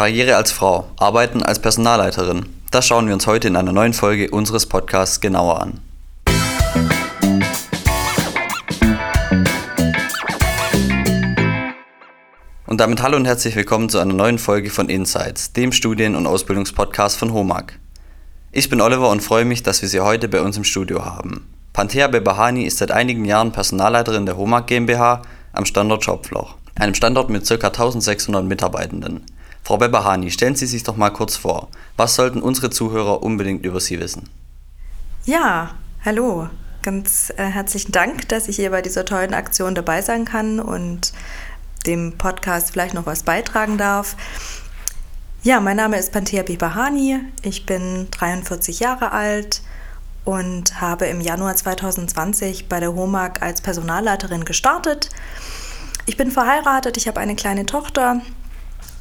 Karriere als Frau, Arbeiten als Personalleiterin. Das schauen wir uns heute in einer neuen Folge unseres Podcasts genauer an. Und damit hallo und herzlich willkommen zu einer neuen Folge von Insights, dem Studien- und Ausbildungspodcast von HOMAG. Ich bin Oliver und freue mich, dass wir Sie heute bei uns im Studio haben. Panthea Bebahani ist seit einigen Jahren Personalleiterin der HOMAG GmbH am Standort Schopfloch, einem Standort mit ca. 1600 Mitarbeitenden. Frau Bebahani, stellen Sie sich doch mal kurz vor. Was sollten unsere Zuhörer unbedingt über Sie wissen? Ja, hallo. Ganz äh, herzlichen Dank, dass ich hier bei dieser tollen Aktion dabei sein kann und dem Podcast vielleicht noch was beitragen darf. Ja, mein Name ist Panthea Bibahani. Ich bin 43 Jahre alt und habe im Januar 2020 bei der HOMAG als Personalleiterin gestartet. Ich bin verheiratet, ich habe eine kleine Tochter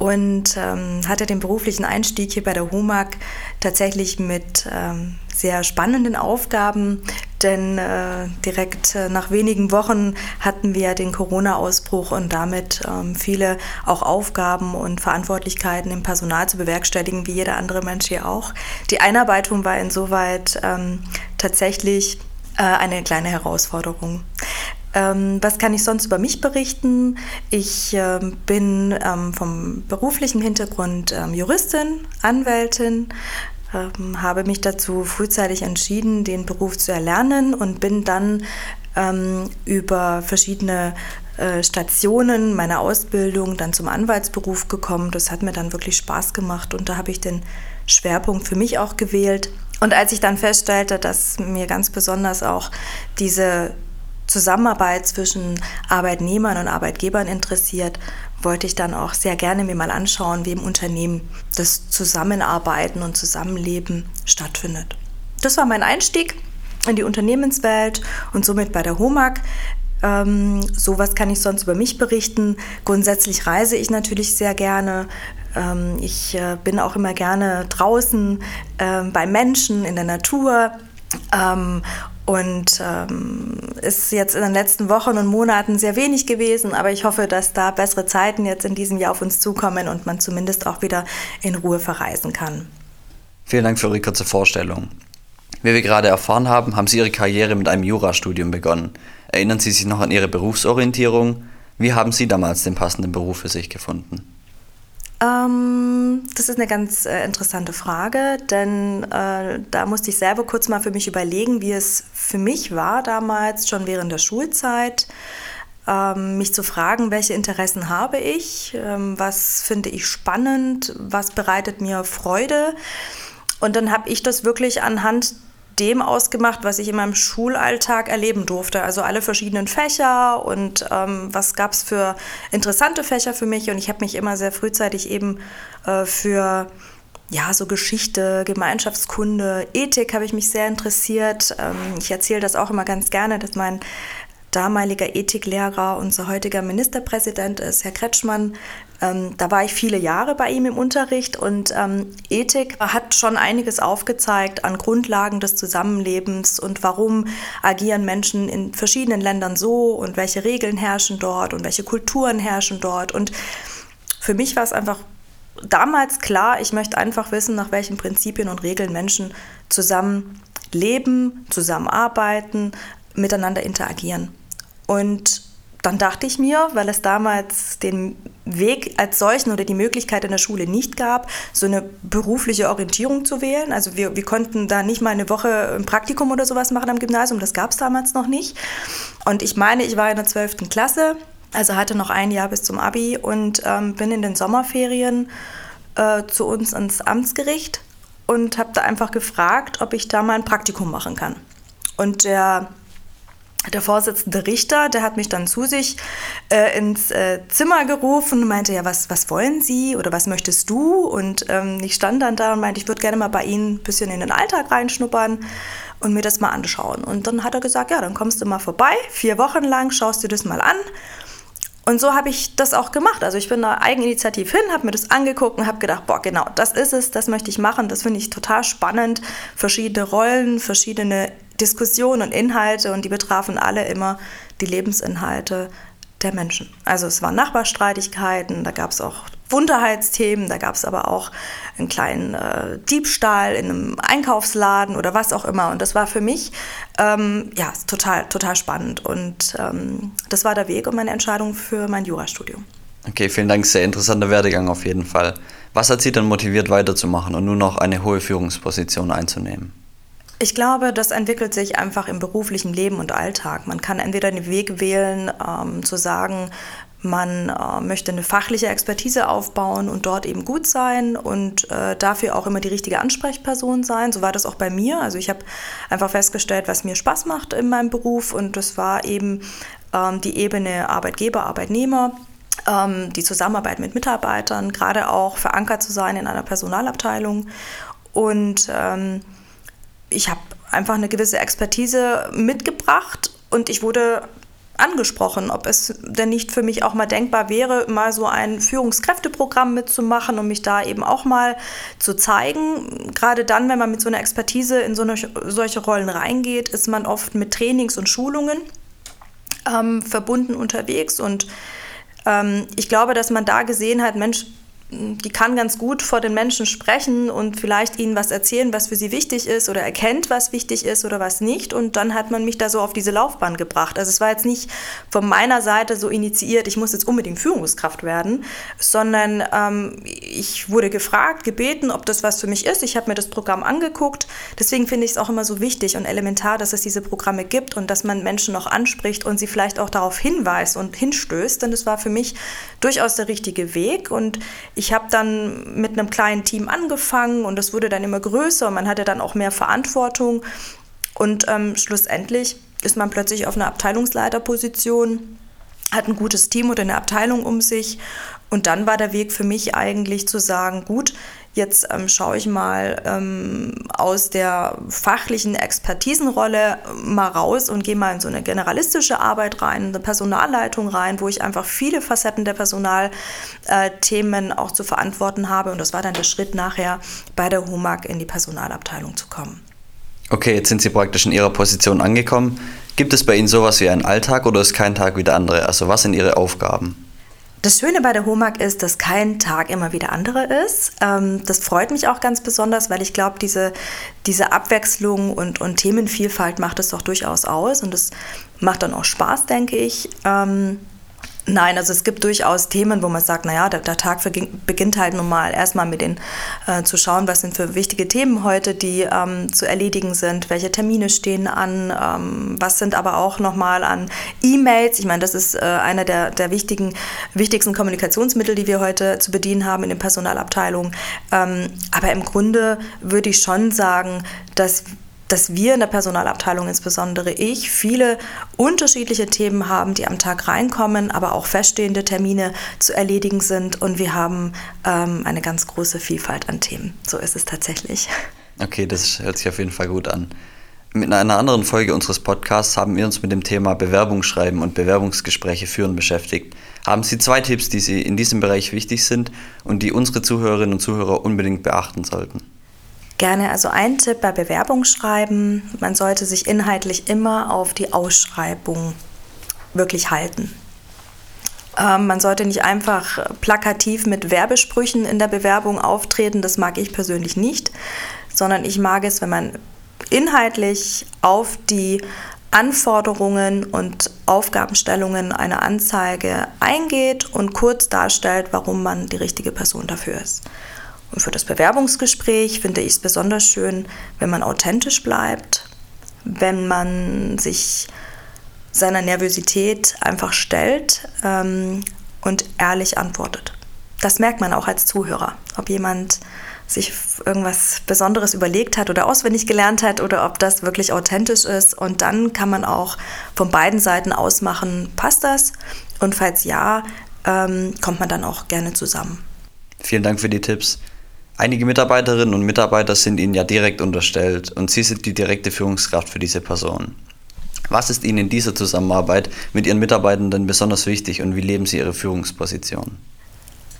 und ähm, hatte den beruflichen Einstieg hier bei der HOMAG tatsächlich mit ähm, sehr spannenden Aufgaben, denn äh, direkt äh, nach wenigen Wochen hatten wir den Corona-Ausbruch und damit ähm, viele auch Aufgaben und Verantwortlichkeiten im Personal zu bewerkstelligen, wie jeder andere Mensch hier auch. Die Einarbeitung war insoweit ähm, tatsächlich äh, eine kleine Herausforderung. Ähm, was kann ich sonst über mich berichten? Ich ähm, bin ähm, vom beruflichen Hintergrund ähm, Juristin, Anwältin, ähm, habe mich dazu frühzeitig entschieden, den Beruf zu erlernen und bin dann ähm, über verschiedene äh, Stationen meiner Ausbildung dann zum Anwaltsberuf gekommen. Das hat mir dann wirklich Spaß gemacht und da habe ich den Schwerpunkt für mich auch gewählt. Und als ich dann feststellte, dass mir ganz besonders auch diese Zusammenarbeit zwischen Arbeitnehmern und Arbeitgebern interessiert, wollte ich dann auch sehr gerne mir mal anschauen, wie im Unternehmen das Zusammenarbeiten und Zusammenleben stattfindet. Das war mein Einstieg in die Unternehmenswelt und somit bei der HOMAG. Ähm, so was kann ich sonst über mich berichten. Grundsätzlich reise ich natürlich sehr gerne. Ähm, ich äh, bin auch immer gerne draußen äh, bei Menschen in der Natur. Und ähm, ist jetzt in den letzten Wochen und Monaten sehr wenig gewesen, aber ich hoffe, dass da bessere Zeiten jetzt in diesem Jahr auf uns zukommen und man zumindest auch wieder in Ruhe verreisen kann. Vielen Dank für Ihre kurze Vorstellung. Wie wir gerade erfahren haben, haben Sie Ihre Karriere mit einem Jurastudium begonnen. Erinnern Sie sich noch an Ihre Berufsorientierung? Wie haben Sie damals den passenden Beruf für sich gefunden? Ähm, das ist eine ganz äh, interessante Frage, denn äh, da musste ich selber kurz mal für mich überlegen, wie es für mich war damals, schon während der Schulzeit, ähm, mich zu fragen, welche Interessen habe ich, ähm, was finde ich spannend, was bereitet mir Freude. Und dann habe ich das wirklich anhand dem ausgemacht, was ich in meinem Schulalltag erleben durfte. Also alle verschiedenen Fächer und ähm, was gab es für interessante Fächer für mich. Und ich habe mich immer sehr frühzeitig eben äh, für ja, so Geschichte, Gemeinschaftskunde, Ethik habe ich mich sehr interessiert. Ähm, ich erzähle das auch immer ganz gerne, dass mein damaliger Ethiklehrer, unser heutiger Ministerpräsident ist, Herr Kretschmann. Ähm, da war ich viele Jahre bei ihm im Unterricht und ähm, Ethik hat schon einiges aufgezeigt an Grundlagen des Zusammenlebens und warum agieren Menschen in verschiedenen Ländern so und welche Regeln herrschen dort und welche Kulturen herrschen dort. Und für mich war es einfach damals klar, ich möchte einfach wissen, nach welchen Prinzipien und Regeln Menschen zusammen leben, zusammenarbeiten, miteinander interagieren. Und dann dachte ich mir, weil es damals den Weg als solchen oder die Möglichkeit in der Schule nicht gab, so eine berufliche Orientierung zu wählen. Also wir, wir konnten da nicht mal eine Woche ein Praktikum oder sowas machen am Gymnasium, das gab es damals noch nicht. Und ich meine, ich war in der 12. Klasse, also hatte noch ein Jahr bis zum ABI und ähm, bin in den Sommerferien äh, zu uns ans Amtsgericht und habe da einfach gefragt, ob ich da mal ein Praktikum machen kann. Und der der Vorsitzende Richter, der hat mich dann zu sich äh, ins äh, Zimmer gerufen und meinte, ja, was, was wollen Sie oder was möchtest du? Und ähm, ich stand dann da und meinte, ich würde gerne mal bei Ihnen ein bisschen in den Alltag reinschnuppern und mir das mal anschauen. Und dann hat er gesagt, ja, dann kommst du mal vorbei, vier Wochen lang, schaust dir das mal an. Und so habe ich das auch gemacht. Also ich bin da eigeninitiativ hin, habe mir das angeguckt und habe gedacht, boah, genau, das ist es, das möchte ich machen, das finde ich total spannend. Verschiedene Rollen, verschiedene Diskussionen und Inhalte und die betrafen alle immer die Lebensinhalte der Menschen. Also es waren Nachbarstreitigkeiten, da gab es auch Wunderheitsthemen, da gab es aber auch einen kleinen äh, Diebstahl in einem Einkaufsladen oder was auch immer. Und das war für mich ähm, ja total, total spannend. Und ähm, das war der Weg und meine Entscheidung für mein Jurastudium. Okay, vielen Dank. Sehr interessanter Werdegang auf jeden Fall. Was hat Sie dann motiviert, weiterzumachen und nun noch eine hohe Führungsposition einzunehmen? Ich glaube, das entwickelt sich einfach im beruflichen Leben und Alltag. Man kann entweder den Weg wählen, ähm, zu sagen, man äh, möchte eine fachliche Expertise aufbauen und dort eben gut sein und äh, dafür auch immer die richtige Ansprechperson sein. So war das auch bei mir. Also ich habe einfach festgestellt, was mir Spaß macht in meinem Beruf und das war eben ähm, die Ebene Arbeitgeber, Arbeitnehmer ähm, die Zusammenarbeit mit Mitarbeitern, gerade auch verankert zu sein in einer Personalabteilung. Und ähm, ich habe einfach eine gewisse Expertise mitgebracht und ich wurde angesprochen, ob es denn nicht für mich auch mal denkbar wäre, mal so ein Führungskräfteprogramm mitzumachen und mich da eben auch mal zu zeigen. Gerade dann, wenn man mit so einer Expertise in so eine, solche Rollen reingeht, ist man oft mit Trainings und Schulungen ähm, verbunden unterwegs und ähm, ich glaube, dass man da gesehen hat, Mensch, die kann ganz gut vor den Menschen sprechen und vielleicht ihnen was erzählen, was für sie wichtig ist oder erkennt, was wichtig ist oder was nicht. Und dann hat man mich da so auf diese Laufbahn gebracht. Also es war jetzt nicht von meiner Seite so initiiert, ich muss jetzt unbedingt Führungskraft werden, sondern ähm, ich wurde gefragt, gebeten, ob das was für mich ist. Ich habe mir das Programm angeguckt. Deswegen finde ich es auch immer so wichtig und elementar, dass es diese Programme gibt und dass man Menschen noch anspricht und sie vielleicht auch darauf hinweist und hinstößt. Denn das war für mich durchaus der richtige Weg. Und ich habe dann mit einem kleinen Team angefangen und es wurde dann immer größer. Man hatte dann auch mehr Verantwortung und ähm, schlussendlich ist man plötzlich auf einer Abteilungsleiterposition, hat ein gutes Team oder eine Abteilung um sich und dann war der Weg für mich eigentlich zu sagen, gut, Jetzt ähm, schaue ich mal ähm, aus der fachlichen Expertisenrolle mal raus und gehe mal in so eine generalistische Arbeit rein, eine Personalleitung rein, wo ich einfach viele Facetten der Personalthemen äh, auch zu verantworten habe. Und das war dann der Schritt nachher bei der HUMAG in die Personalabteilung zu kommen. Okay, jetzt sind Sie praktisch in Ihrer Position angekommen. Gibt es bei Ihnen sowas wie einen Alltag oder ist kein Tag wie der andere? Also was sind Ihre Aufgaben? Das Schöne bei der HOMAG ist, dass kein Tag immer wie der andere ist. Ähm, das freut mich auch ganz besonders, weil ich glaube, diese, diese Abwechslung und, und Themenvielfalt macht es doch durchaus aus und es macht dann auch Spaß, denke ich. Ähm, Nein, also es gibt durchaus Themen, wo man sagt, naja, der, der Tag beginnt halt nun mal erstmal mit den äh, zu schauen, was sind für wichtige Themen heute, die ähm, zu erledigen sind, welche Termine stehen an, ähm, was sind aber auch nochmal an E-Mails. Ich meine, das ist äh, einer der, der wichtigen, wichtigsten Kommunikationsmittel, die wir heute zu bedienen haben in den Personalabteilungen. Ähm, aber im Grunde würde ich schon sagen, dass dass wir in der Personalabteilung, insbesondere ich, viele unterschiedliche Themen haben, die am Tag reinkommen, aber auch feststehende Termine zu erledigen sind. Und wir haben ähm, eine ganz große Vielfalt an Themen. So ist es tatsächlich. Okay, das hört sich auf jeden Fall gut an. Mit einer anderen Folge unseres Podcasts haben wir uns mit dem Thema Bewerbungsschreiben und Bewerbungsgespräche führen beschäftigt. Haben Sie zwei Tipps, die Sie in diesem Bereich wichtig sind und die unsere Zuhörerinnen und Zuhörer unbedingt beachten sollten? Gerne also ein Tipp bei Bewerbungsschreiben, man sollte sich inhaltlich immer auf die Ausschreibung wirklich halten. Ähm, man sollte nicht einfach plakativ mit Werbesprüchen in der Bewerbung auftreten, das mag ich persönlich nicht, sondern ich mag es, wenn man inhaltlich auf die Anforderungen und Aufgabenstellungen einer Anzeige eingeht und kurz darstellt, warum man die richtige Person dafür ist. Und für das Bewerbungsgespräch finde ich es besonders schön, wenn man authentisch bleibt, wenn man sich seiner Nervosität einfach stellt ähm, und ehrlich antwortet. Das merkt man auch als Zuhörer, ob jemand sich irgendwas Besonderes überlegt hat oder auswendig gelernt hat oder ob das wirklich authentisch ist. Und dann kann man auch von beiden Seiten ausmachen, passt das? Und falls ja, ähm, kommt man dann auch gerne zusammen. Vielen Dank für die Tipps. Einige Mitarbeiterinnen und Mitarbeiter sind Ihnen ja direkt unterstellt und Sie sind die direkte Führungskraft für diese Person. Was ist Ihnen in dieser Zusammenarbeit mit Ihren Mitarbeitenden besonders wichtig und wie leben Sie Ihre Führungsposition?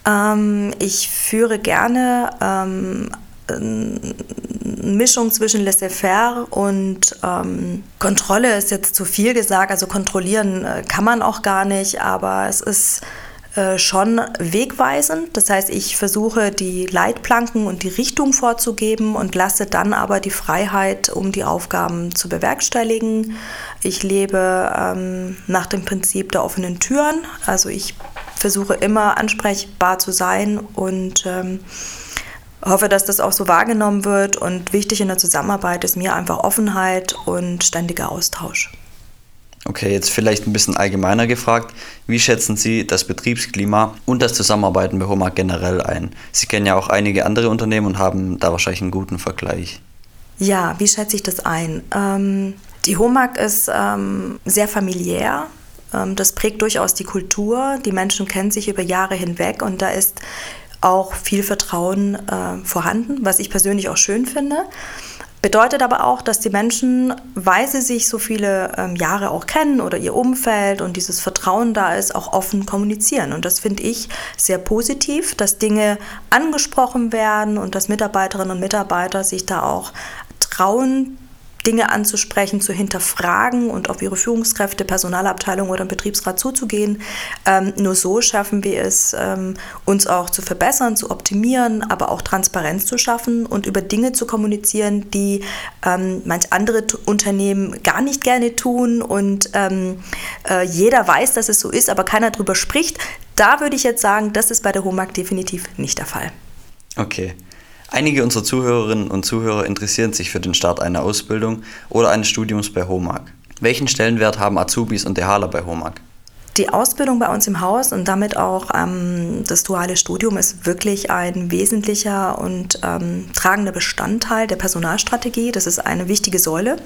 Ähm, ich führe gerne ähm, eine Mischung zwischen laissez-faire und ähm, Kontrolle ist jetzt zu viel gesagt. Also kontrollieren äh, kann man auch gar nicht, aber es ist äh, schon wegweisend. Das heißt, ich versuche die Leitplanken und die Richtung vorzugeben und lasse dann aber die Freiheit, um die Aufgaben zu bewerkstelligen. Ich lebe ähm, nach dem Prinzip der offenen Türen. Also ich versuche immer ansprechbar zu sein und ähm, hoffe, dass das auch so wahrgenommen wird. Und wichtig in der Zusammenarbeit ist mir einfach Offenheit und ständiger Austausch. Okay, jetzt vielleicht ein bisschen allgemeiner gefragt. Wie schätzen Sie das Betriebsklima und das Zusammenarbeiten bei HOMAG generell ein? Sie kennen ja auch einige andere Unternehmen und haben da wahrscheinlich einen guten Vergleich. Ja, wie schätze ich das ein? Ähm, die HOMAG ist ähm, sehr familiär. Ähm, das prägt durchaus die Kultur. Die Menschen kennen sich über Jahre hinweg und da ist auch viel Vertrauen äh, vorhanden, was ich persönlich auch schön finde. Bedeutet aber auch, dass die Menschen, weil sie sich so viele ähm, Jahre auch kennen oder ihr Umfeld und dieses Vertrauen da ist, auch offen kommunizieren. Und das finde ich sehr positiv, dass Dinge angesprochen werden und dass Mitarbeiterinnen und Mitarbeiter sich da auch trauen, Dinge anzusprechen, zu hinterfragen und auf ihre Führungskräfte, Personalabteilung oder Betriebsrat zuzugehen. Ähm, nur so schaffen wir es, ähm, uns auch zu verbessern, zu optimieren, aber auch Transparenz zu schaffen und über Dinge zu kommunizieren, die ähm, manch andere Unternehmen gar nicht gerne tun und ähm, äh, jeder weiß, dass es so ist, aber keiner darüber spricht. Da würde ich jetzt sagen, das ist bei der HOMAG definitiv nicht der Fall. Okay. Einige unserer Zuhörerinnen und Zuhörer interessieren sich für den Start einer Ausbildung oder eines Studiums bei HOMAG. Welchen Stellenwert haben Azubis und DHler bei HOMAG? Die Ausbildung bei uns im Haus und damit auch ähm, das duale Studium ist wirklich ein wesentlicher und ähm, tragender Bestandteil der Personalstrategie. Das ist eine wichtige Säule.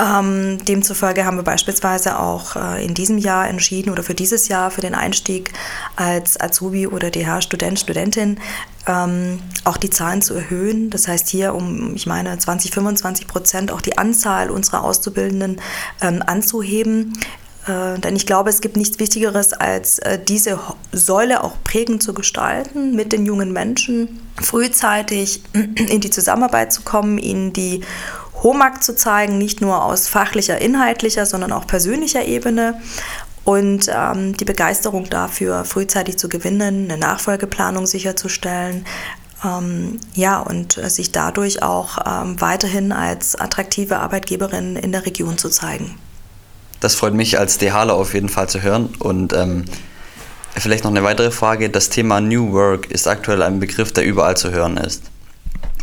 Ähm, demzufolge haben wir beispielsweise auch äh, in diesem Jahr entschieden oder für dieses Jahr für den Einstieg als Azubi oder DH-Student, Studentin ähm, auch die Zahlen zu erhöhen. Das heißt hier um, ich meine, 20, 25 Prozent auch die Anzahl unserer Auszubildenden ähm, anzuheben. Äh, denn ich glaube, es gibt nichts Wichtigeres, als äh, diese Säule auch prägend zu gestalten, mit den jungen Menschen frühzeitig in die Zusammenarbeit zu kommen, ihnen die HOMAG zu zeigen, nicht nur aus fachlicher, inhaltlicher, sondern auch persönlicher Ebene und ähm, die Begeisterung dafür frühzeitig zu gewinnen, eine Nachfolgeplanung sicherzustellen. Ähm, ja, und äh, sich dadurch auch ähm, weiterhin als attraktive Arbeitgeberin in der Region zu zeigen. Das freut mich als DHler auf jeden Fall zu hören. Und ähm, vielleicht noch eine weitere Frage. Das Thema New Work ist aktuell ein Begriff, der überall zu hören ist.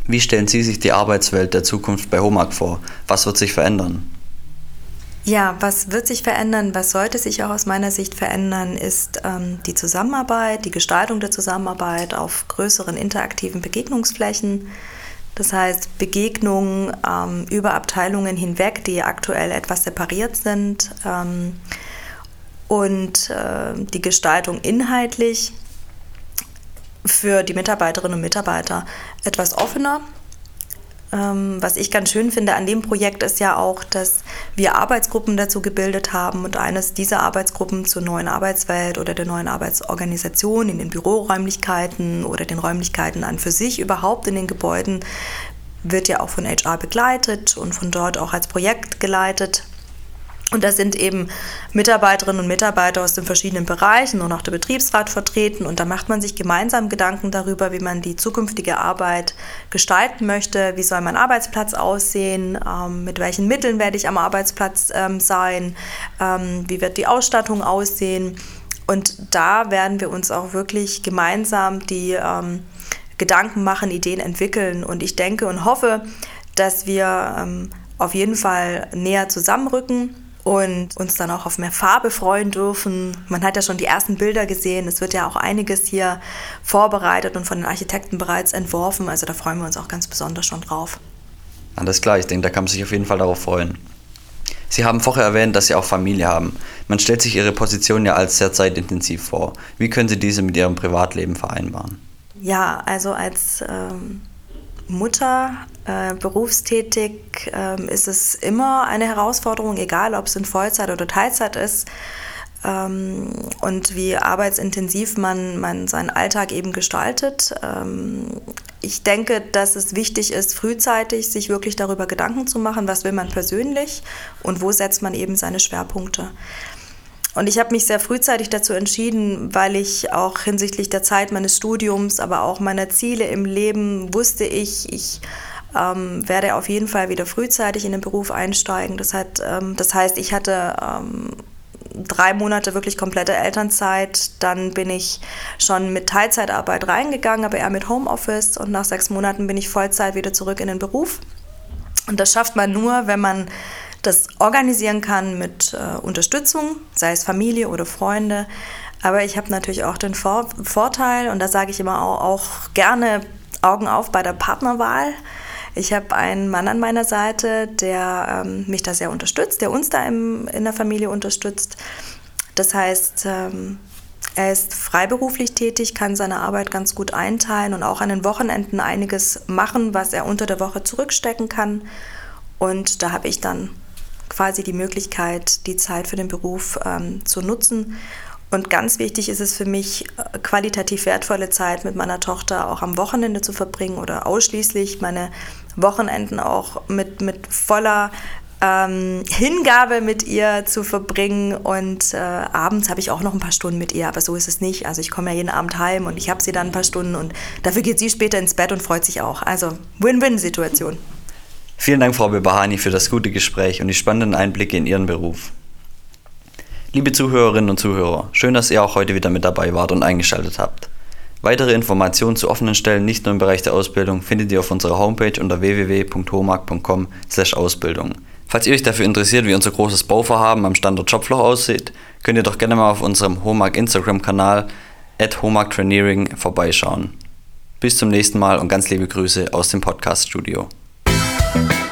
Wie stellen Sie sich die Arbeitswelt der Zukunft bei HOMAG vor? Was wird sich verändern? Ja, was wird sich verändern, was sollte sich auch aus meiner Sicht verändern, ist ähm, die Zusammenarbeit, die Gestaltung der Zusammenarbeit auf größeren interaktiven Begegnungsflächen. Das heißt, Begegnungen ähm, über Abteilungen hinweg, die aktuell etwas separiert sind. Ähm, und äh, die Gestaltung inhaltlich für die Mitarbeiterinnen und Mitarbeiter etwas offener. Ähm, was ich ganz schön finde an dem Projekt ist ja auch, dass wir Arbeitsgruppen dazu gebildet haben und eines dieser Arbeitsgruppen zur neuen Arbeitswelt oder der neuen Arbeitsorganisation in den Büroräumlichkeiten oder den Räumlichkeiten an für sich überhaupt in den Gebäuden wird ja auch von HR begleitet und von dort auch als Projekt geleitet. Und da sind eben Mitarbeiterinnen und Mitarbeiter aus den verschiedenen Bereichen und auch der Betriebsrat vertreten. Und da macht man sich gemeinsam Gedanken darüber, wie man die zukünftige Arbeit gestalten möchte. Wie soll mein Arbeitsplatz aussehen? Ähm, mit welchen Mitteln werde ich am Arbeitsplatz ähm, sein? Ähm, wie wird die Ausstattung aussehen? Und da werden wir uns auch wirklich gemeinsam die ähm, Gedanken machen, Ideen entwickeln. Und ich denke und hoffe, dass wir ähm, auf jeden Fall näher zusammenrücken und uns dann auch auf mehr Farbe freuen dürfen. Man hat ja schon die ersten Bilder gesehen. Es wird ja auch einiges hier vorbereitet und von den Architekten bereits entworfen. Also da freuen wir uns auch ganz besonders schon drauf. Alles klar, ich denke, da kann man sich auf jeden Fall darauf freuen. Sie haben vorher erwähnt, dass Sie auch Familie haben. Man stellt sich Ihre Position ja als sehr zeitintensiv vor. Wie können Sie diese mit Ihrem Privatleben vereinbaren? Ja, also als ähm, Mutter äh, berufstätig äh, ist es immer eine Herausforderung, egal ob es in Vollzeit oder Teilzeit ist. Ähm, und wie arbeitsintensiv man, man seinen Alltag eben gestaltet. Ähm, ich denke, dass es wichtig ist, frühzeitig sich wirklich darüber Gedanken zu machen, was will man persönlich und wo setzt man eben seine Schwerpunkte. Und ich habe mich sehr frühzeitig dazu entschieden, weil ich auch hinsichtlich der Zeit meines Studiums, aber auch meiner Ziele im Leben wusste ich, ich ähm, werde auf jeden Fall wieder frühzeitig in den Beruf einsteigen. Das, hat, ähm, das heißt, ich hatte ähm, drei Monate wirklich komplette Elternzeit. Dann bin ich schon mit Teilzeitarbeit reingegangen, aber eher mit Homeoffice. Und nach sechs Monaten bin ich Vollzeit wieder zurück in den Beruf. Und das schafft man nur, wenn man das organisieren kann mit äh, Unterstützung, sei es Familie oder Freunde. Aber ich habe natürlich auch den Vor Vorteil, und da sage ich immer auch, auch gerne Augen auf bei der Partnerwahl. Ich habe einen Mann an meiner Seite, der ähm, mich da sehr unterstützt, der uns da im, in der Familie unterstützt. Das heißt, ähm, er ist freiberuflich tätig, kann seine Arbeit ganz gut einteilen und auch an den Wochenenden einiges machen, was er unter der Woche zurückstecken kann. Und da habe ich dann quasi die Möglichkeit, die Zeit für den Beruf ähm, zu nutzen. Und ganz wichtig ist es für mich, äh, qualitativ wertvolle Zeit mit meiner Tochter auch am Wochenende zu verbringen oder ausschließlich meine Wochenenden auch mit, mit voller ähm, Hingabe mit ihr zu verbringen. Und äh, abends habe ich auch noch ein paar Stunden mit ihr, aber so ist es nicht. Also ich komme ja jeden Abend heim und ich habe sie dann ein paar Stunden und dafür geht sie später ins Bett und freut sich auch. Also Win-Win-Situation. Vielen Dank, Frau Bebahani, für das gute Gespräch und die spannenden Einblicke in Ihren Beruf. Liebe Zuhörerinnen und Zuhörer, schön, dass ihr auch heute wieder mit dabei wart und eingeschaltet habt. Weitere Informationen zu offenen Stellen nicht nur im Bereich der Ausbildung findet ihr auf unserer Homepage unter www.homag.com/ausbildung. Falls ihr euch dafür interessiert, wie unser großes Bauvorhaben am Standort Jobfloch aussieht, könnt ihr doch gerne mal auf unserem Homag Instagram-Kanal at vorbeischauen. Bis zum nächsten Mal und ganz liebe Grüße aus dem Podcast-Studio. Bye.